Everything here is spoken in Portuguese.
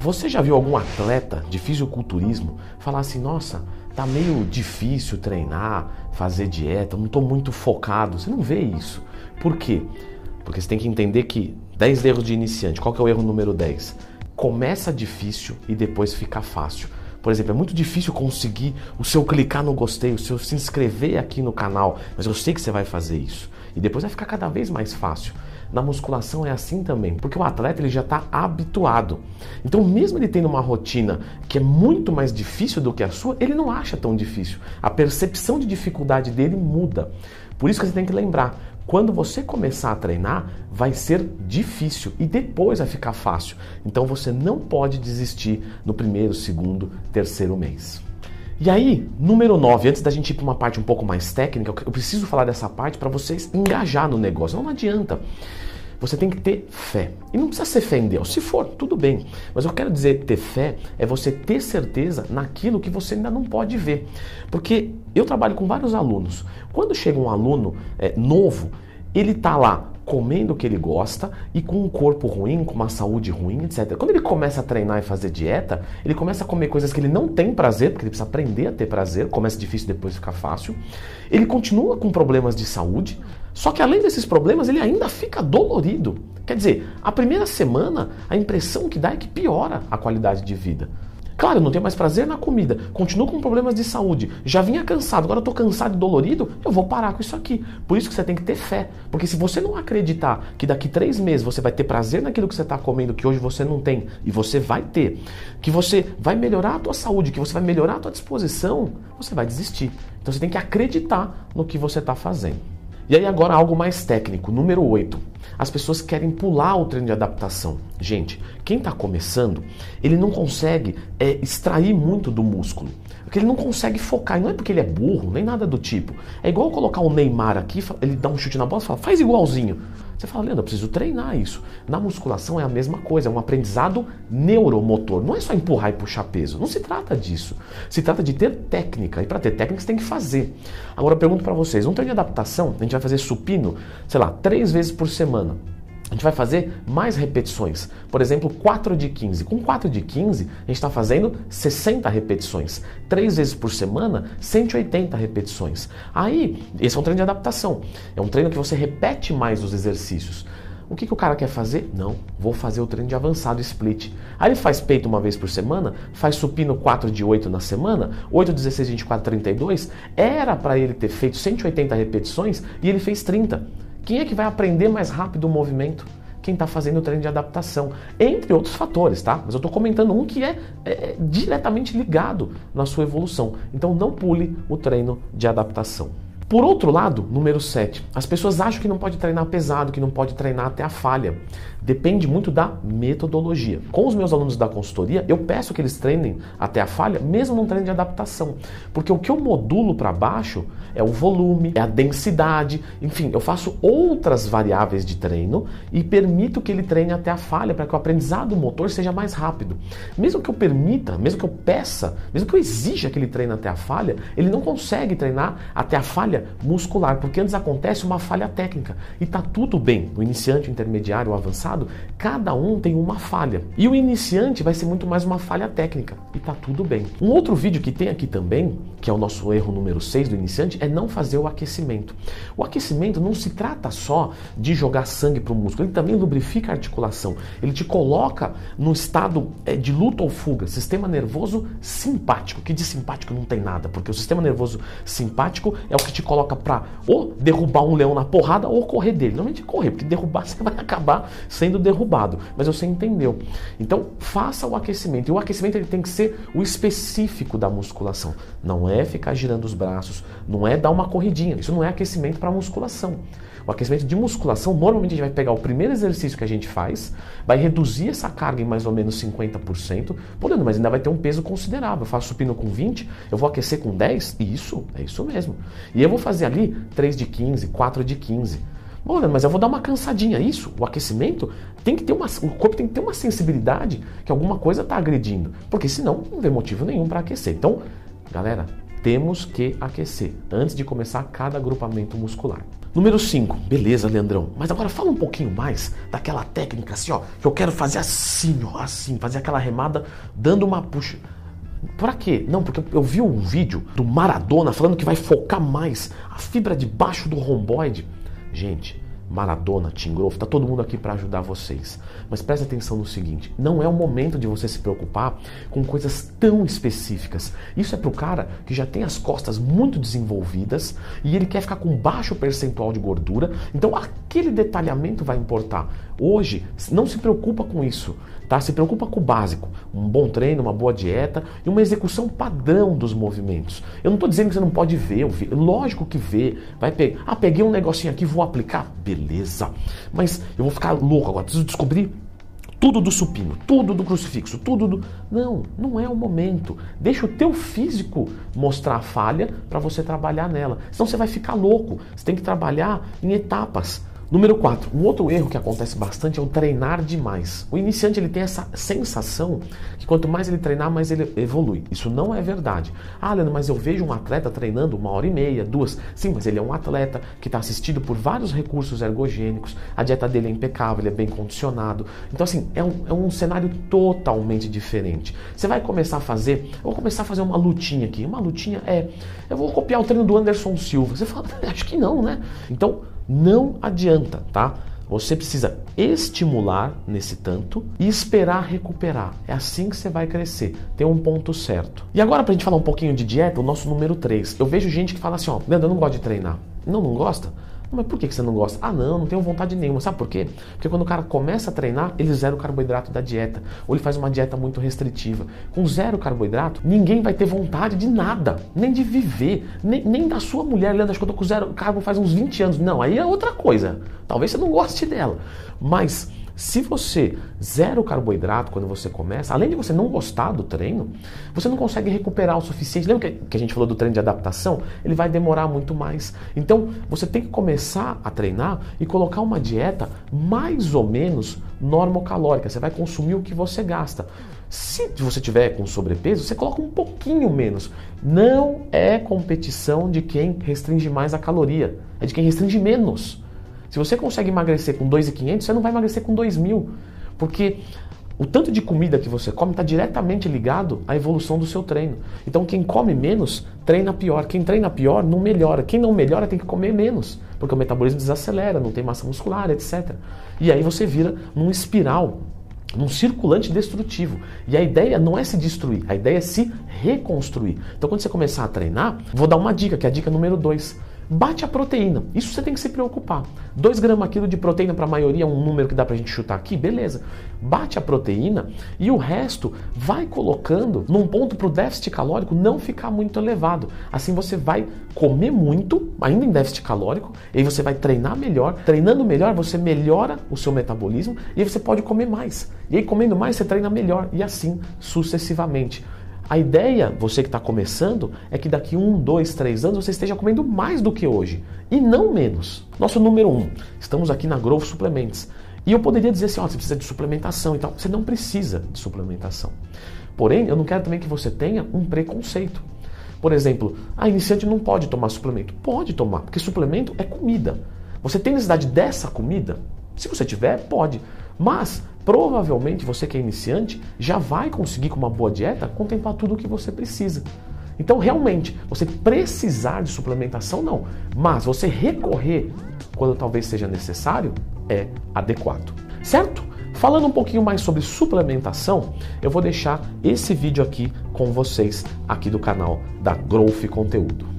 Você já viu algum atleta de fisiculturismo falar assim: nossa, tá meio difícil treinar, fazer dieta, não estou muito focado? Você não vê isso. Por quê? Porque você tem que entender que 10 erros de iniciante, qual que é o erro número 10? Começa difícil e depois fica fácil. Por exemplo, é muito difícil conseguir o seu clicar no gostei, o seu se inscrever aqui no canal, mas eu sei que você vai fazer isso. E depois vai ficar cada vez mais fácil. Na musculação é assim também, porque o atleta ele já está habituado. Então, mesmo ele tendo uma rotina que é muito mais difícil do que a sua, ele não acha tão difícil. A percepção de dificuldade dele muda. Por isso que você tem que lembrar, quando você começar a treinar, vai ser difícil e depois vai ficar fácil. Então você não pode desistir no primeiro, segundo, terceiro mês. E aí, número 9, antes da gente ir para uma parte um pouco mais técnica, eu preciso falar dessa parte para vocês engajar no negócio. Não adianta. Você tem que ter fé. E não precisa ser fé em Deus. Se for, tudo bem. Mas eu quero dizer ter fé é você ter certeza naquilo que você ainda não pode ver. Porque eu trabalho com vários alunos. Quando chega um aluno é, novo, ele está lá comendo o que ele gosta e com um corpo ruim, com uma saúde ruim, etc. Quando ele começa a treinar e fazer dieta, ele começa a comer coisas que ele não tem prazer, porque ele precisa aprender a ter prazer, começa difícil, depois fica fácil. Ele continua com problemas de saúde, só que além desses problemas, ele ainda fica dolorido. Quer dizer, a primeira semana, a impressão que dá é que piora a qualidade de vida. Claro, eu não tenho mais prazer na comida, continuo com problemas de saúde, já vinha cansado, agora eu estou cansado e dolorido, eu vou parar com isso aqui. Por isso que você tem que ter fé. Porque se você não acreditar que daqui três meses você vai ter prazer naquilo que você está comendo que hoje você não tem, e você vai ter, que você vai melhorar a tua saúde, que você vai melhorar a tua disposição, você vai desistir. Então você tem que acreditar no que você está fazendo. E aí agora algo mais técnico, número 8. As pessoas querem pular o treino de adaptação. Gente, quem está começando, ele não consegue é, extrair muito do músculo. Porque ele não consegue focar. E não é porque ele é burro, nem nada do tipo. É igual colocar o Neymar aqui, ele dá um chute na bola e fala, faz igualzinho. Você fala, Leandro, eu preciso treinar isso. Na musculação é a mesma coisa, é um aprendizado neuromotor. Não é só empurrar e puxar peso. Não se trata disso. Se trata de ter técnica. E para ter técnica você tem que fazer. Agora eu pergunto para vocês: um treino de adaptação, a gente vai fazer supino, sei lá, três vezes por semana. A gente vai fazer mais repetições. Por exemplo, 4 de 15. Com 4 de 15, a gente está fazendo 60 repetições. Três vezes por semana, 180 repetições. Aí, esse é um treino de adaptação. É um treino que você repete mais os exercícios. O que, que o cara quer fazer? Não, vou fazer o treino de avançado split. Aí ele faz peito uma vez por semana, faz supino 4 de 8 na semana, 8, 16, 24, 32. Era para ele ter feito 180 repetições e ele fez 30. Quem é que vai aprender mais rápido o movimento? Quem está fazendo o treino de adaptação, entre outros fatores, tá? Mas eu estou comentando um que é, é, é diretamente ligado na sua evolução. Então não pule o treino de adaptação. Por outro lado, número 7, as pessoas acham que não pode treinar pesado, que não pode treinar até a falha. Depende muito da metodologia. Com os meus alunos da consultoria, eu peço que eles treinem até a falha, mesmo num treino de adaptação. Porque o que eu modulo para baixo é o volume, é a densidade, enfim, eu faço outras variáveis de treino e permito que ele treine até a falha para que o aprendizado motor seja mais rápido. Mesmo que eu permita, mesmo que eu peça, mesmo que eu exija que ele treine até a falha, ele não consegue treinar até a falha muscular, porque antes acontece uma falha técnica e tá tudo bem. O iniciante, o intermediário, o avançado, cada um tem uma falha. E o iniciante vai ser muito mais uma falha técnica e tá tudo bem. Um outro vídeo que tem aqui também, que é o nosso erro número 6 do iniciante, é não fazer o aquecimento. O aquecimento não se trata só de jogar sangue para o músculo, ele também lubrifica a articulação. Ele te coloca no estado é, de luta ou fuga, sistema nervoso simpático, que de simpático não tem nada, porque o sistema nervoso simpático é o que te coloca para ou derrubar um leão na porrada ou correr dele. Normalmente correr, porque derrubar você vai acabar sendo derrubado. Mas você entendeu. Então, faça o aquecimento. E o aquecimento ele tem que ser o específico da musculação. Não é ficar girando os braços, não é dar uma corridinha. Isso não é aquecimento para musculação. O aquecimento de musculação, normalmente a gente vai pegar o primeiro exercício que a gente faz, vai reduzir essa carga em mais ou menos 50%, podendo, mas ainda vai ter um peso considerável. Eu faço supino com 20, eu vou aquecer com 10, isso, é isso mesmo. E eu vou fazer ali 3 de 15, 4 de 15. Bom, mas eu vou dar uma cansadinha. Isso, o aquecimento tem que ter uma. O corpo tem que ter uma sensibilidade que alguma coisa está agredindo. Porque senão não vê motivo nenhum para aquecer. Então, galera, temos que aquecer antes de começar cada agrupamento muscular. Número 5, beleza, Leandrão. Mas agora fala um pouquinho mais daquela técnica assim, ó, que eu quero fazer assim, ó, assim, fazer aquela remada dando uma puxa. Pra quê? Não, porque eu vi um vídeo do Maradona falando que vai focar mais a fibra de baixo do romboide. Gente, Maradona, Tim Grove, tá todo mundo aqui para ajudar vocês. Mas preste atenção no seguinte: não é o momento de você se preocupar com coisas tão específicas. Isso é pro cara que já tem as costas muito desenvolvidas e ele quer ficar com baixo percentual de gordura. Então aquele detalhamento vai importar. Hoje, não se preocupa com isso, tá? Se preocupa com o básico, um bom treino, uma boa dieta e uma execução padrão dos movimentos. Eu não estou dizendo que você não pode ver, lógico que vê, vai pegar, ah, peguei um negocinho aqui, vou aplicar, beleza. Mas eu vou ficar louco agora, preciso descobrir tudo do supino, tudo do crucifixo, tudo do. Não, não é o momento. Deixa o teu físico mostrar a falha para você trabalhar nela. Senão você vai ficar louco. Você tem que trabalhar em etapas. Número 4, um outro erro que acontece bastante é o treinar demais. O iniciante ele tem essa sensação que quanto mais ele treinar, mais ele evolui. Isso não é verdade. Ah, Leandro, mas eu vejo um atleta treinando uma hora e meia, duas. Sim, mas ele é um atleta que está assistido por vários recursos ergogênicos, a dieta dele é impecável, ele é bem condicionado. Então, assim, é um, é um cenário totalmente diferente. Você vai começar a fazer, eu vou começar a fazer uma lutinha aqui. Uma lutinha é, eu vou copiar o treino do Anderson Silva. Você fala, acho que não, né? Então, não adianta, tá? Você precisa estimular nesse tanto e esperar recuperar. É assim que você vai crescer. Tem um ponto certo. E agora, pra gente falar um pouquinho de dieta, o nosso número 3. Eu vejo gente que fala assim: ó, Leandro, eu não gosto de treinar. Não, não gosta? Mas por que você não gosta? Ah, não, não tenho vontade nenhuma. Sabe por quê? Porque quando o cara começa a treinar, ele zera o carboidrato da dieta. Ou ele faz uma dieta muito restritiva. Com zero carboidrato, ninguém vai ter vontade de nada. Nem de viver. Nem, nem da sua mulher. Leandro, acho que eu tô com zero carbo faz uns 20 anos. Não, aí é outra coisa. Talvez você não goste dela. Mas se você zera o carboidrato quando você começa, além de você não gostar do treino, você não consegue recuperar o suficiente. Lembra que a gente falou do treino de adaptação? Ele vai demorar muito mais. Então, você tem que começar a treinar e colocar uma dieta mais ou menos normocalórica. Você vai consumir o que você gasta. Se você tiver com sobrepeso, você coloca um pouquinho menos. Não é competição de quem restringe mais a caloria, é de quem restringe menos. Se você consegue emagrecer com 2.500, você não vai emagrecer com 2.000, porque o tanto de comida que você come está diretamente ligado à evolução do seu treino. Então, quem come menos, treina pior. Quem treina pior, não melhora. Quem não melhora, tem que comer menos, porque o metabolismo desacelera, não tem massa muscular, etc. E aí você vira num espiral, num circulante destrutivo. E a ideia não é se destruir, a ideia é se reconstruir. Então, quando você começar a treinar, vou dar uma dica, que é a dica número 2 Bate a proteína. Isso você tem que se preocupar. 2 gramas quilo de proteína para a maioria é um número que dá para a gente chutar aqui, beleza. Bate a proteína e o resto vai colocando num ponto para o déficit calórico não ficar muito elevado. Assim você vai comer muito, ainda em déficit calórico, e aí você vai treinar melhor. Treinando melhor, você melhora o seu metabolismo e aí você pode comer mais. E aí comendo mais, você treina melhor e assim sucessivamente. A ideia, você que está começando, é que daqui um, dois, três anos você esteja comendo mais do que hoje e não menos. Nosso número um, estamos aqui na Growth Suplements. E eu poderia dizer assim, ó, você precisa de suplementação e tal. Você não precisa de suplementação. Porém, eu não quero também que você tenha um preconceito. Por exemplo, a iniciante não pode tomar suplemento. Pode tomar, porque suplemento é comida. Você tem necessidade dessa comida? Se você tiver, pode. Mas provavelmente você que é iniciante já vai conseguir com uma boa dieta contemplar tudo o que você precisa. Então, realmente, você precisar de suplementação não, mas você recorrer quando talvez seja necessário é adequado. Certo? Falando um pouquinho mais sobre suplementação, eu vou deixar esse vídeo aqui com vocês aqui do canal da Growth Conteúdo.